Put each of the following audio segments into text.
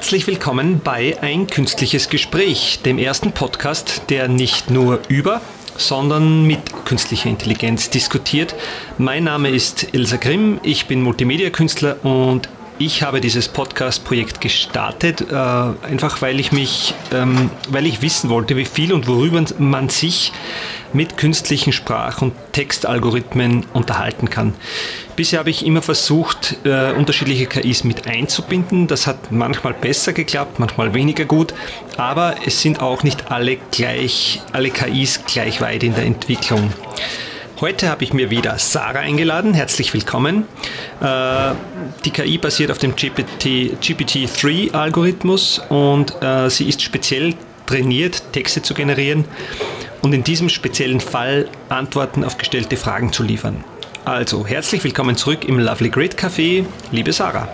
Herzlich willkommen bei Ein künstliches Gespräch, dem ersten Podcast, der nicht nur über, sondern mit künstlicher Intelligenz diskutiert. Mein Name ist Ilsa Grimm, ich bin Multimedia-Künstler und ich habe dieses Podcast-Projekt gestartet, äh, einfach weil ich mich, ähm, weil ich wissen wollte, wie viel und worüber man sich mit künstlichen Sprach- und Textalgorithmen unterhalten kann. Bisher habe ich immer versucht, äh, unterschiedliche KIs mit einzubinden. Das hat manchmal besser geklappt, manchmal weniger gut, aber es sind auch nicht alle gleich, alle KIs gleich weit in der Entwicklung. Heute habe ich mir wieder Sarah eingeladen. Herzlich willkommen. Äh, die KI basiert auf dem GPT, GPT-3-Algorithmus und äh, sie ist speziell trainiert, Texte zu generieren und in diesem speziellen Fall Antworten auf gestellte Fragen zu liefern. Also, herzlich willkommen zurück im Lovely Grid Café, liebe Sarah.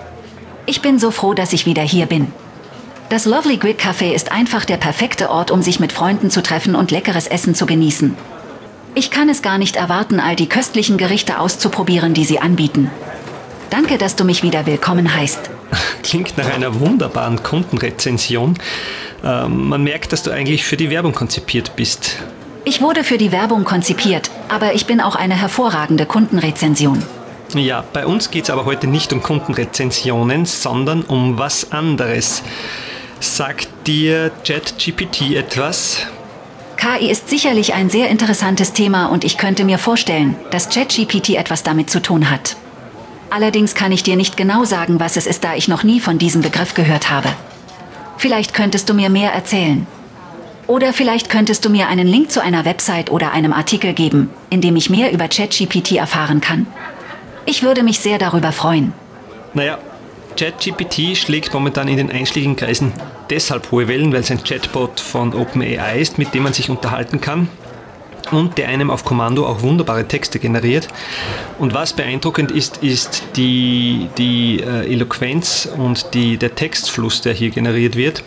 Ich bin so froh, dass ich wieder hier bin. Das Lovely Grid Café ist einfach der perfekte Ort, um sich mit Freunden zu treffen und leckeres Essen zu genießen. Ich kann es gar nicht erwarten, all die köstlichen Gerichte auszuprobieren, die sie anbieten. Danke, dass du mich wieder willkommen heißt. Klingt nach einer wunderbaren Kundenrezension. Ähm, man merkt, dass du eigentlich für die Werbung konzipiert bist. Ich wurde für die Werbung konzipiert, aber ich bin auch eine hervorragende Kundenrezension. Ja, bei uns geht es aber heute nicht um Kundenrezensionen, sondern um was anderes. Sagt dir ChatGPT etwas? KI ist sicherlich ein sehr interessantes Thema und ich könnte mir vorstellen, dass ChatGPT etwas damit zu tun hat. Allerdings kann ich dir nicht genau sagen, was es ist, da ich noch nie von diesem Begriff gehört habe. Vielleicht könntest du mir mehr erzählen. Oder vielleicht könntest du mir einen Link zu einer Website oder einem Artikel geben, in dem ich mehr über ChatGPT erfahren kann. Ich würde mich sehr darüber freuen. Naja, ChatGPT schlägt momentan in den einschlägigen Kreisen deshalb hohe Wellen, weil es ein Chatbot von OpenAI ist, mit dem man sich unterhalten kann und der einem auf Kommando auch wunderbare Texte generiert. Und was beeindruckend ist, ist die, die äh, Eloquenz und die, der Textfluss, der hier generiert wird.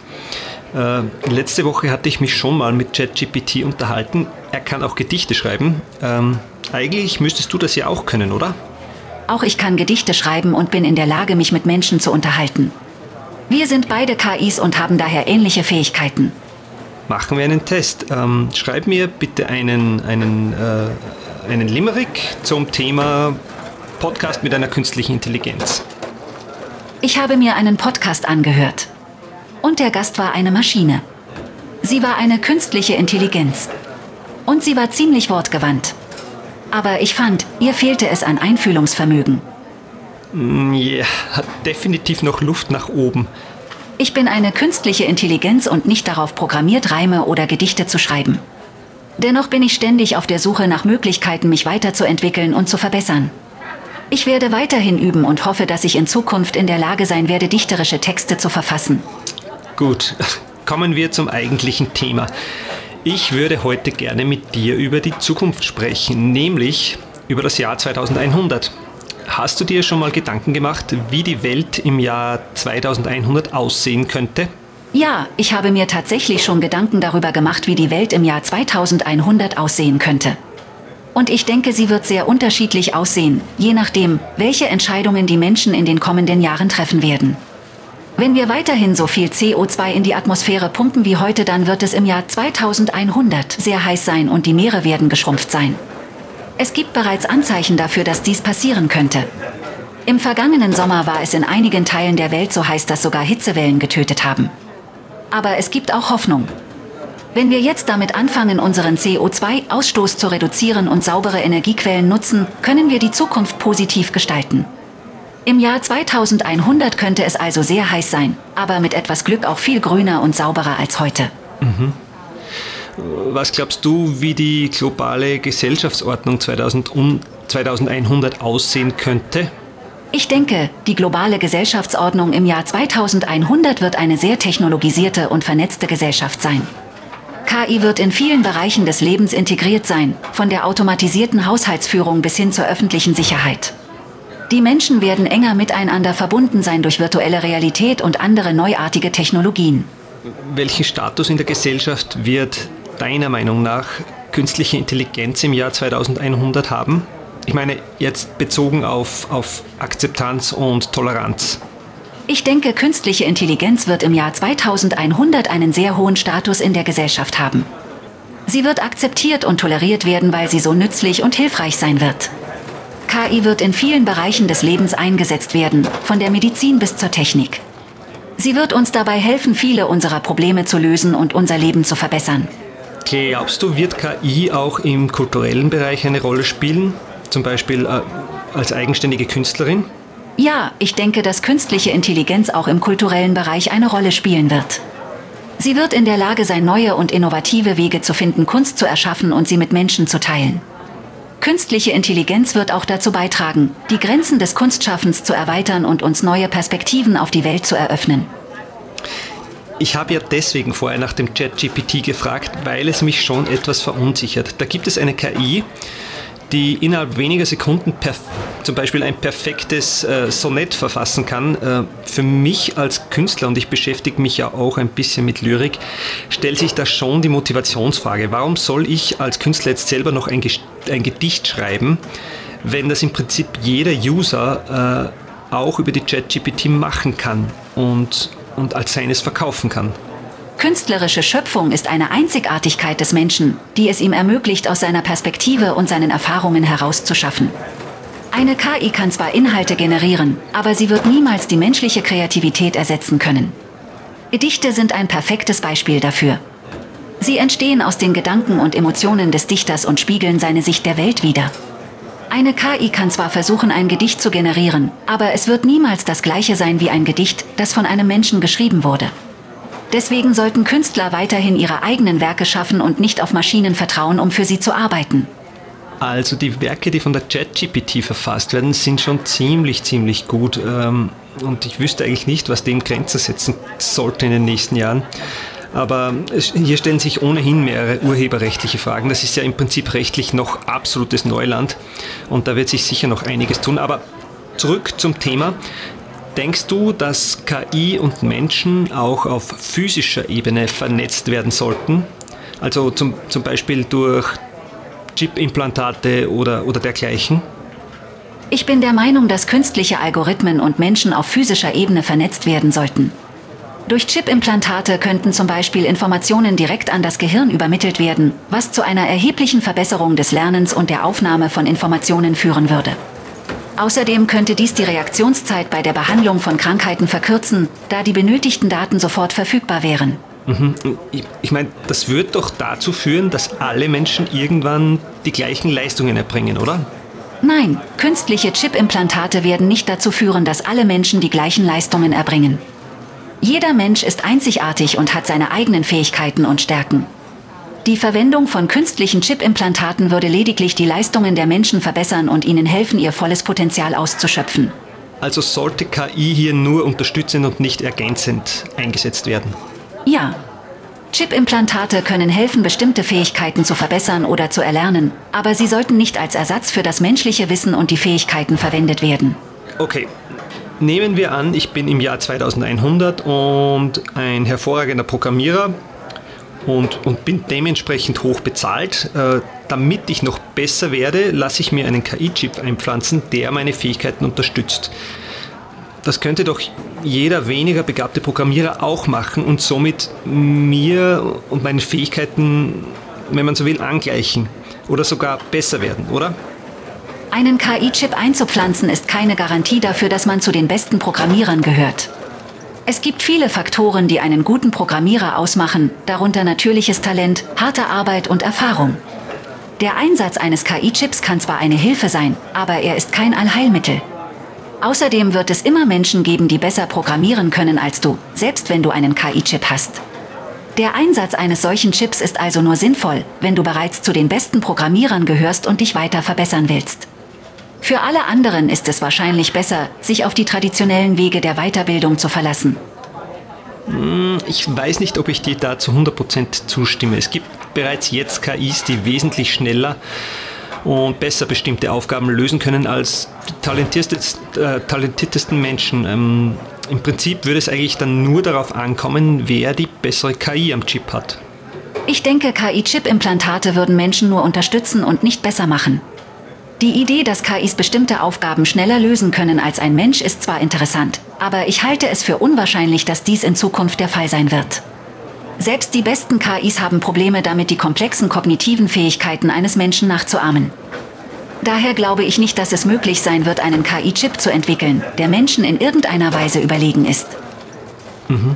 Äh, letzte Woche hatte ich mich schon mal mit ChatGPT unterhalten. Er kann auch Gedichte schreiben. Ähm, eigentlich müsstest du das ja auch können, oder? Auch ich kann Gedichte schreiben und bin in der Lage, mich mit Menschen zu unterhalten. Wir sind beide KIs und haben daher ähnliche Fähigkeiten. Machen wir einen Test. Ähm, schreib mir bitte einen, einen, äh, einen Limerick zum Thema Podcast mit einer künstlichen Intelligenz. Ich habe mir einen Podcast angehört. Und der Gast war eine Maschine. Sie war eine künstliche Intelligenz. Und sie war ziemlich wortgewandt. Aber ich fand, ihr fehlte es an Einfühlungsvermögen. Ja, mm, yeah, hat definitiv noch Luft nach oben. Ich bin eine künstliche Intelligenz und nicht darauf programmiert, Reime oder Gedichte zu schreiben. Dennoch bin ich ständig auf der Suche nach Möglichkeiten, mich weiterzuentwickeln und zu verbessern. Ich werde weiterhin üben und hoffe, dass ich in Zukunft in der Lage sein werde, dichterische Texte zu verfassen. Gut, kommen wir zum eigentlichen Thema. Ich würde heute gerne mit dir über die Zukunft sprechen, nämlich über das Jahr 2100. Hast du dir schon mal Gedanken gemacht, wie die Welt im Jahr 2100 aussehen könnte? Ja, ich habe mir tatsächlich schon Gedanken darüber gemacht, wie die Welt im Jahr 2100 aussehen könnte. Und ich denke, sie wird sehr unterschiedlich aussehen, je nachdem, welche Entscheidungen die Menschen in den kommenden Jahren treffen werden. Wenn wir weiterhin so viel CO2 in die Atmosphäre pumpen wie heute, dann wird es im Jahr 2100 sehr heiß sein und die Meere werden geschrumpft sein. Es gibt bereits Anzeichen dafür, dass dies passieren könnte. Im vergangenen Sommer war es in einigen Teilen der Welt so heiß, dass sogar Hitzewellen getötet haben. Aber es gibt auch Hoffnung. Wenn wir jetzt damit anfangen, unseren CO2-Ausstoß zu reduzieren und saubere Energiequellen nutzen, können wir die Zukunft positiv gestalten. Im Jahr 2100 könnte es also sehr heiß sein, aber mit etwas Glück auch viel grüner und sauberer als heute. Mhm. Was glaubst du, wie die globale Gesellschaftsordnung 2000 um 2100 aussehen könnte? Ich denke, die globale Gesellschaftsordnung im Jahr 2100 wird eine sehr technologisierte und vernetzte Gesellschaft sein. KI wird in vielen Bereichen des Lebens integriert sein, von der automatisierten Haushaltsführung bis hin zur öffentlichen Sicherheit. Die Menschen werden enger miteinander verbunden sein durch virtuelle Realität und andere neuartige Technologien. Welchen Status in der Gesellschaft wird deiner Meinung nach künstliche Intelligenz im Jahr 2100 haben? Ich meine, jetzt bezogen auf, auf Akzeptanz und Toleranz. Ich denke, künstliche Intelligenz wird im Jahr 2100 einen sehr hohen Status in der Gesellschaft haben. Sie wird akzeptiert und toleriert werden, weil sie so nützlich und hilfreich sein wird. KI wird in vielen Bereichen des Lebens eingesetzt werden, von der Medizin bis zur Technik. Sie wird uns dabei helfen, viele unserer Probleme zu lösen und unser Leben zu verbessern. Glaubst du, wird KI auch im kulturellen Bereich eine Rolle spielen? Zum Beispiel äh, als eigenständige Künstlerin? Ja, ich denke, dass künstliche Intelligenz auch im kulturellen Bereich eine Rolle spielen wird. Sie wird in der Lage sein, neue und innovative Wege zu finden, Kunst zu erschaffen und sie mit Menschen zu teilen. Künstliche Intelligenz wird auch dazu beitragen, die Grenzen des Kunstschaffens zu erweitern und uns neue Perspektiven auf die Welt zu eröffnen. Ich habe ja deswegen vorher nach dem ChatGPT gefragt, weil es mich schon etwas verunsichert. Da gibt es eine KI, die innerhalb weniger Sekunden zum Beispiel ein perfektes äh, Sonett verfassen kann. Äh, für mich als Künstler, und ich beschäftige mich ja auch ein bisschen mit Lyrik, stellt sich da schon die Motivationsfrage. Warum soll ich als Künstler jetzt selber noch ein, ein Gedicht schreiben, wenn das im Prinzip jeder User äh, auch über die ChatGPT machen kann und, und als seines verkaufen kann? Künstlerische Schöpfung ist eine Einzigartigkeit des Menschen, die es ihm ermöglicht, aus seiner Perspektive und seinen Erfahrungen herauszuschaffen. Eine KI kann zwar Inhalte generieren, aber sie wird niemals die menschliche Kreativität ersetzen können. Gedichte sind ein perfektes Beispiel dafür. Sie entstehen aus den Gedanken und Emotionen des Dichters und spiegeln seine Sicht der Welt wider. Eine KI kann zwar versuchen, ein Gedicht zu generieren, aber es wird niemals das gleiche sein wie ein Gedicht, das von einem Menschen geschrieben wurde. Deswegen sollten Künstler weiterhin ihre eigenen Werke schaffen und nicht auf Maschinen vertrauen, um für sie zu arbeiten. Also die Werke, die von der ChatGPT verfasst werden, sind schon ziemlich, ziemlich gut. Ähm, und ich wüsste eigentlich nicht, was dem Grenzen setzen sollte in den nächsten Jahren. Aber hier stellen sich ohnehin mehrere urheberrechtliche Fragen. Das ist ja im Prinzip rechtlich noch absolutes Neuland und da wird sich sicher noch einiges tun. Aber zurück zum Thema. Denkst du, dass KI und Menschen auch auf physischer Ebene vernetzt werden sollten? Also zum, zum Beispiel durch Chip-Implantate oder, oder dergleichen? Ich bin der Meinung, dass künstliche Algorithmen und Menschen auf physischer Ebene vernetzt werden sollten. Durch Chip-Implantate könnten zum Beispiel Informationen direkt an das Gehirn übermittelt werden, was zu einer erheblichen Verbesserung des Lernens und der Aufnahme von Informationen führen würde. Außerdem könnte dies die Reaktionszeit bei der Behandlung von Krankheiten verkürzen, da die benötigten Daten sofort verfügbar wären. Mhm. Ich, ich meine, das wird doch dazu führen, dass alle Menschen irgendwann die gleichen Leistungen erbringen, oder? Nein, künstliche Chip-Implantate werden nicht dazu führen, dass alle Menschen die gleichen Leistungen erbringen. Jeder Mensch ist einzigartig und hat seine eigenen Fähigkeiten und Stärken. Die Verwendung von künstlichen Chip-Implantaten würde lediglich die Leistungen der Menschen verbessern und ihnen helfen, ihr volles Potenzial auszuschöpfen. Also sollte KI hier nur unterstützend und nicht ergänzend eingesetzt werden? Ja. Chip-Implantate können helfen, bestimmte Fähigkeiten zu verbessern oder zu erlernen, aber sie sollten nicht als Ersatz für das menschliche Wissen und die Fähigkeiten verwendet werden. Okay, Nehmen wir an, ich bin im Jahr 2100 und ein hervorragender Programmierer und, und bin dementsprechend hoch bezahlt. Äh, damit ich noch besser werde, lasse ich mir einen KI-Chip einpflanzen, der meine Fähigkeiten unterstützt. Das könnte doch jeder weniger begabte Programmierer auch machen und somit mir und meine Fähigkeiten, wenn man so will, angleichen oder sogar besser werden, oder? Einen KI-Chip einzupflanzen ist keine Garantie dafür, dass man zu den besten Programmierern gehört. Es gibt viele Faktoren, die einen guten Programmierer ausmachen, darunter natürliches Talent, harte Arbeit und Erfahrung. Der Einsatz eines KI-Chips kann zwar eine Hilfe sein, aber er ist kein Allheilmittel. Außerdem wird es immer Menschen geben, die besser programmieren können als du, selbst wenn du einen KI-Chip hast. Der Einsatz eines solchen Chips ist also nur sinnvoll, wenn du bereits zu den besten Programmierern gehörst und dich weiter verbessern willst. Für alle anderen ist es wahrscheinlich besser, sich auf die traditionellen Wege der Weiterbildung zu verlassen. Hm, ich weiß nicht, ob ich dir da zu 100% zustimme. Es gibt bereits jetzt KIs, die wesentlich schneller und besser bestimmte Aufgaben lösen können als die talentiertesten, äh, talentiertesten Menschen. Ähm, Im Prinzip würde es eigentlich dann nur darauf ankommen, wer die bessere KI am Chip hat. Ich denke, KI-Chip-Implantate würden Menschen nur unterstützen und nicht besser machen. Die Idee, dass KIs bestimmte Aufgaben schneller lösen können als ein Mensch, ist zwar interessant, aber ich halte es für unwahrscheinlich, dass dies in Zukunft der Fall sein wird. Selbst die besten KIs haben Probleme damit, die komplexen kognitiven Fähigkeiten eines Menschen nachzuahmen. Daher glaube ich nicht, dass es möglich sein wird, einen KI-Chip zu entwickeln, der Menschen in irgendeiner Weise überlegen ist. Mhm.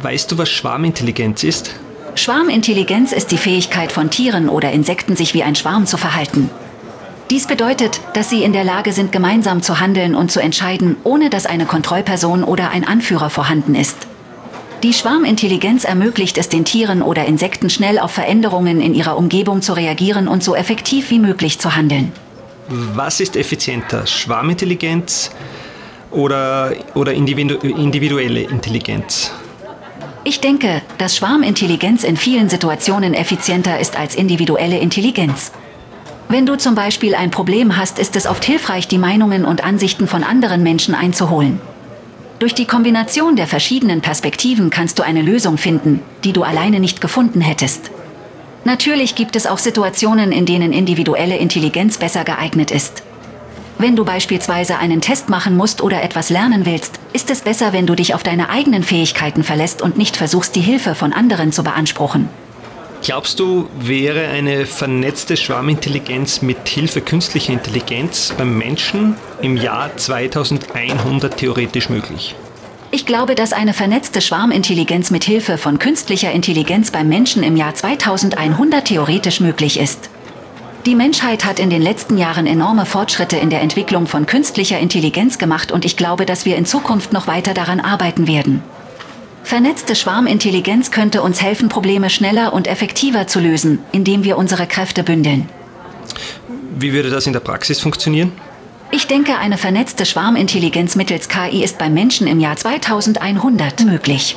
Weißt du, was Schwarmintelligenz ist? Schwarmintelligenz ist die Fähigkeit von Tieren oder Insekten, sich wie ein Schwarm zu verhalten. Dies bedeutet, dass sie in der Lage sind, gemeinsam zu handeln und zu entscheiden, ohne dass eine Kontrollperson oder ein Anführer vorhanden ist. Die Schwarmintelligenz ermöglicht es den Tieren oder Insekten schnell auf Veränderungen in ihrer Umgebung zu reagieren und so effektiv wie möglich zu handeln. Was ist effizienter, Schwarmintelligenz oder, oder individuelle Intelligenz? Ich denke, dass Schwarmintelligenz in vielen Situationen effizienter ist als individuelle Intelligenz. Wenn du zum Beispiel ein Problem hast, ist es oft hilfreich, die Meinungen und Ansichten von anderen Menschen einzuholen. Durch die Kombination der verschiedenen Perspektiven kannst du eine Lösung finden, die du alleine nicht gefunden hättest. Natürlich gibt es auch Situationen, in denen individuelle Intelligenz besser geeignet ist. Wenn du beispielsweise einen Test machen musst oder etwas lernen willst, ist es besser, wenn du dich auf deine eigenen Fähigkeiten verlässt und nicht versuchst, die Hilfe von anderen zu beanspruchen. Glaubst du, wäre eine vernetzte Schwarmintelligenz mit Hilfe künstlicher Intelligenz beim Menschen im Jahr 2100 theoretisch möglich? Ich glaube, dass eine vernetzte Schwarmintelligenz mit Hilfe von künstlicher Intelligenz beim Menschen im Jahr 2100 theoretisch möglich ist. Die Menschheit hat in den letzten Jahren enorme Fortschritte in der Entwicklung von künstlicher Intelligenz gemacht und ich glaube, dass wir in Zukunft noch weiter daran arbeiten werden. Vernetzte Schwarmintelligenz könnte uns helfen, Probleme schneller und effektiver zu lösen, indem wir unsere Kräfte bündeln. Wie würde das in der Praxis funktionieren? Ich denke, eine vernetzte Schwarmintelligenz mittels KI ist beim Menschen im Jahr 2100 möglich.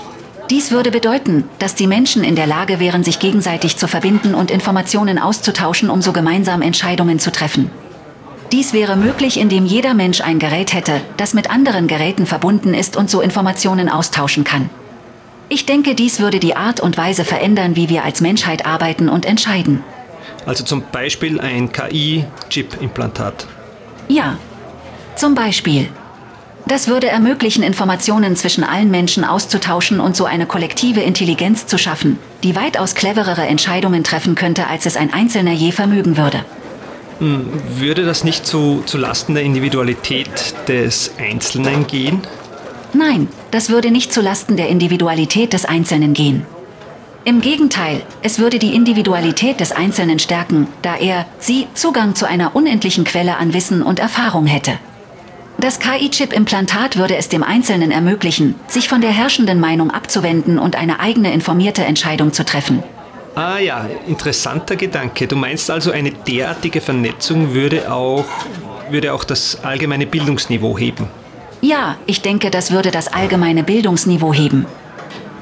Dies würde bedeuten, dass die Menschen in der Lage wären, sich gegenseitig zu verbinden und Informationen auszutauschen, um so gemeinsam Entscheidungen zu treffen. Dies wäre möglich, indem jeder Mensch ein Gerät hätte, das mit anderen Geräten verbunden ist und so Informationen austauschen kann. Ich denke, dies würde die Art und Weise verändern, wie wir als Menschheit arbeiten und entscheiden. Also zum Beispiel ein KI-Chip-Implantat. Ja, zum Beispiel. Das würde ermöglichen, Informationen zwischen allen Menschen auszutauschen und so eine kollektive Intelligenz zu schaffen, die weitaus cleverere Entscheidungen treffen könnte, als es ein Einzelner je vermögen würde. Hm, würde das nicht zu, zu Lasten der Individualität des Einzelnen gehen? Nein, das würde nicht zu Lasten der Individualität des Einzelnen gehen. Im Gegenteil, es würde die Individualität des Einzelnen stärken, da er, sie, Zugang zu einer unendlichen Quelle an Wissen und Erfahrung hätte. Das KI-Chip-Implantat würde es dem Einzelnen ermöglichen, sich von der herrschenden Meinung abzuwenden und eine eigene informierte Entscheidung zu treffen. Ah ja, interessanter Gedanke. Du meinst also, eine derartige Vernetzung würde auch, würde auch das allgemeine Bildungsniveau heben? Ja, ich denke, das würde das allgemeine Bildungsniveau heben.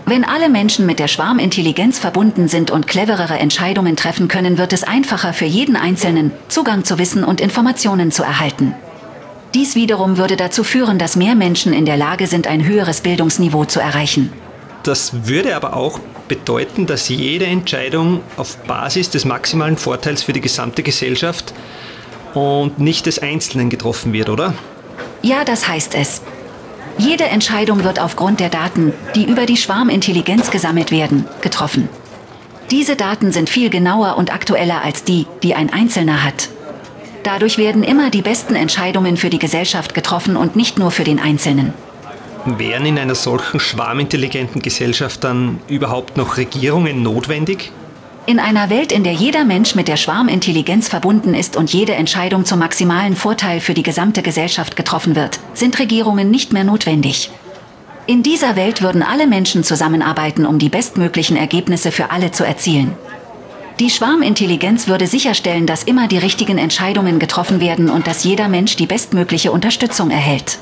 Wenn alle Menschen mit der Schwarmintelligenz verbunden sind und cleverere Entscheidungen treffen können, wird es einfacher für jeden Einzelnen, Zugang zu Wissen und Informationen zu erhalten. Dies wiederum würde dazu führen, dass mehr Menschen in der Lage sind, ein höheres Bildungsniveau zu erreichen. Das würde aber auch bedeuten, dass jede Entscheidung auf Basis des maximalen Vorteils für die gesamte Gesellschaft und nicht des Einzelnen getroffen wird, oder? Ja, das heißt es. Jede Entscheidung wird aufgrund der Daten, die über die Schwarmintelligenz gesammelt werden, getroffen. Diese Daten sind viel genauer und aktueller als die, die ein Einzelner hat. Dadurch werden immer die besten Entscheidungen für die Gesellschaft getroffen und nicht nur für den Einzelnen. Wären in einer solchen schwarmintelligenten Gesellschaft dann überhaupt noch Regierungen notwendig? In einer Welt, in der jeder Mensch mit der Schwarmintelligenz verbunden ist und jede Entscheidung zum maximalen Vorteil für die gesamte Gesellschaft getroffen wird, sind Regierungen nicht mehr notwendig. In dieser Welt würden alle Menschen zusammenarbeiten, um die bestmöglichen Ergebnisse für alle zu erzielen. Die Schwarmintelligenz würde sicherstellen, dass immer die richtigen Entscheidungen getroffen werden und dass jeder Mensch die bestmögliche Unterstützung erhält.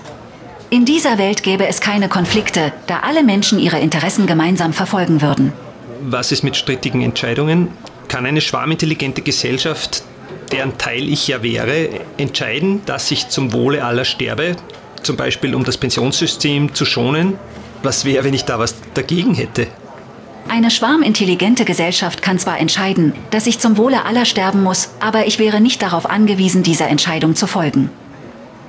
In dieser Welt gäbe es keine Konflikte, da alle Menschen ihre Interessen gemeinsam verfolgen würden. Was ist mit strittigen Entscheidungen? Kann eine schwarmintelligente Gesellschaft, deren Teil ich ja wäre, entscheiden, dass ich zum Wohle aller sterbe? Zum Beispiel um das Pensionssystem zu schonen? Was wäre, wenn ich da was dagegen hätte? Eine schwarmintelligente Gesellschaft kann zwar entscheiden, dass ich zum Wohle aller sterben muss, aber ich wäre nicht darauf angewiesen, dieser Entscheidung zu folgen.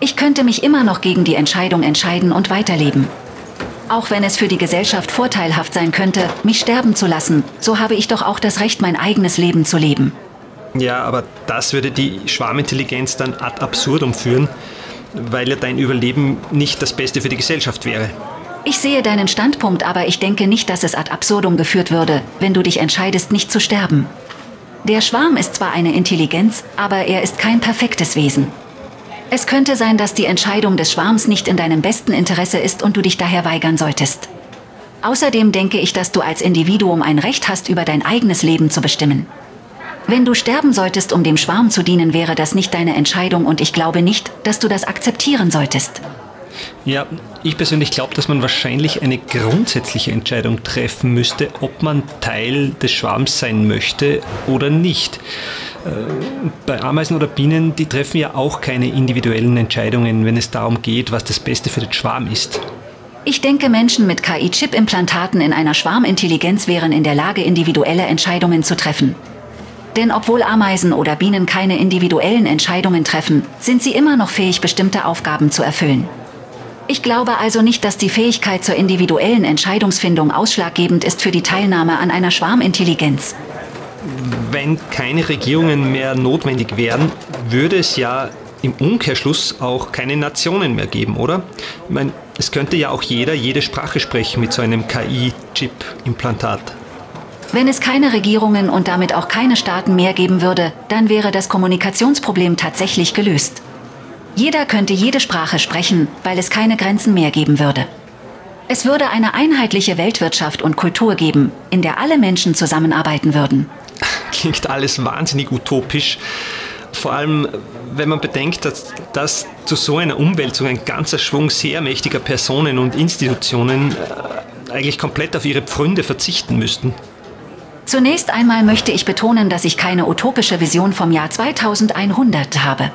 Ich könnte mich immer noch gegen die Entscheidung entscheiden und weiterleben. Auch wenn es für die Gesellschaft vorteilhaft sein könnte, mich sterben zu lassen, so habe ich doch auch das Recht, mein eigenes Leben zu leben. Ja, aber das würde die Schwarmintelligenz dann ad absurdum führen, weil ja dein Überleben nicht das Beste für die Gesellschaft wäre. Ich sehe deinen Standpunkt, aber ich denke nicht, dass es ad absurdum geführt würde, wenn du dich entscheidest, nicht zu sterben. Der Schwarm ist zwar eine Intelligenz, aber er ist kein perfektes Wesen. Es könnte sein, dass die Entscheidung des Schwarms nicht in deinem besten Interesse ist und du dich daher weigern solltest. Außerdem denke ich, dass du als Individuum ein Recht hast, über dein eigenes Leben zu bestimmen. Wenn du sterben solltest, um dem Schwarm zu dienen, wäre das nicht deine Entscheidung und ich glaube nicht, dass du das akzeptieren solltest. Ja, ich persönlich glaube, dass man wahrscheinlich eine grundsätzliche Entscheidung treffen müsste, ob man Teil des Schwarms sein möchte oder nicht. Äh, bei Ameisen oder Bienen, die treffen ja auch keine individuellen Entscheidungen, wenn es darum geht, was das Beste für den Schwarm ist. Ich denke, Menschen mit KI-Chip-Implantaten in einer Schwarmintelligenz wären in der Lage, individuelle Entscheidungen zu treffen. Denn obwohl Ameisen oder Bienen keine individuellen Entscheidungen treffen, sind sie immer noch fähig, bestimmte Aufgaben zu erfüllen. Ich glaube also nicht, dass die Fähigkeit zur individuellen Entscheidungsfindung ausschlaggebend ist für die Teilnahme an einer Schwarmintelligenz. Wenn keine Regierungen mehr notwendig wären, würde es ja im Umkehrschluss auch keine Nationen mehr geben, oder? Ich meine, es könnte ja auch jeder jede Sprache sprechen mit so einem KI-Chip-Implantat. Wenn es keine Regierungen und damit auch keine Staaten mehr geben würde, dann wäre das Kommunikationsproblem tatsächlich gelöst. Jeder könnte jede Sprache sprechen, weil es keine Grenzen mehr geben würde. Es würde eine einheitliche Weltwirtschaft und Kultur geben, in der alle Menschen zusammenarbeiten würden. Klingt alles wahnsinnig utopisch. Vor allem, wenn man bedenkt, dass, dass zu so einer Umwälzung ein ganzer Schwung sehr mächtiger Personen und Institutionen äh, eigentlich komplett auf ihre Pfründe verzichten müssten. Zunächst einmal möchte ich betonen, dass ich keine utopische Vision vom Jahr 2100 habe.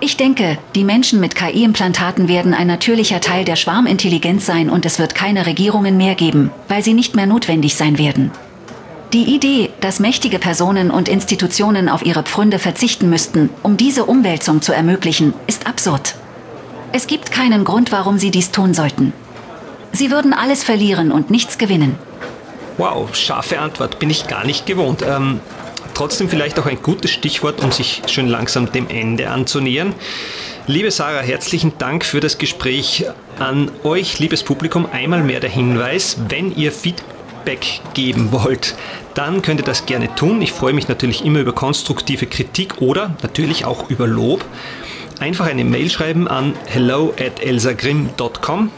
Ich denke, die Menschen mit KI-Implantaten werden ein natürlicher Teil der Schwarmintelligenz sein und es wird keine Regierungen mehr geben, weil sie nicht mehr notwendig sein werden. Die Idee, dass mächtige Personen und Institutionen auf ihre Pfründe verzichten müssten, um diese Umwälzung zu ermöglichen, ist absurd. Es gibt keinen Grund, warum sie dies tun sollten. Sie würden alles verlieren und nichts gewinnen. Wow, scharfe Antwort, bin ich gar nicht gewohnt. Ähm, trotzdem vielleicht auch ein gutes Stichwort, um sich schön langsam dem Ende anzunähern. Liebe Sarah, herzlichen Dank für das Gespräch. An euch, liebes Publikum, einmal mehr der Hinweis, wenn ihr Feedback geben wollt, dann könnt ihr das gerne tun. Ich freue mich natürlich immer über konstruktive Kritik oder natürlich auch über Lob. Einfach eine Mail schreiben an hello at elsagrim.com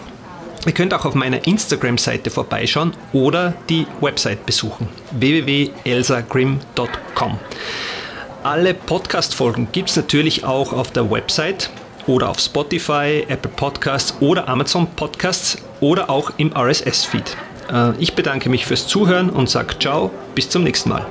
Ihr könnt auch auf meiner Instagram-Seite vorbeischauen oder die Website besuchen www.elsagrim.com. Alle Podcast-Folgen gibt es natürlich auch auf der Website oder auf Spotify, Apple Podcasts oder Amazon Podcasts oder auch im RSS-Feed. Äh, ich bedanke mich fürs Zuhören und sage ciao, bis zum nächsten Mal.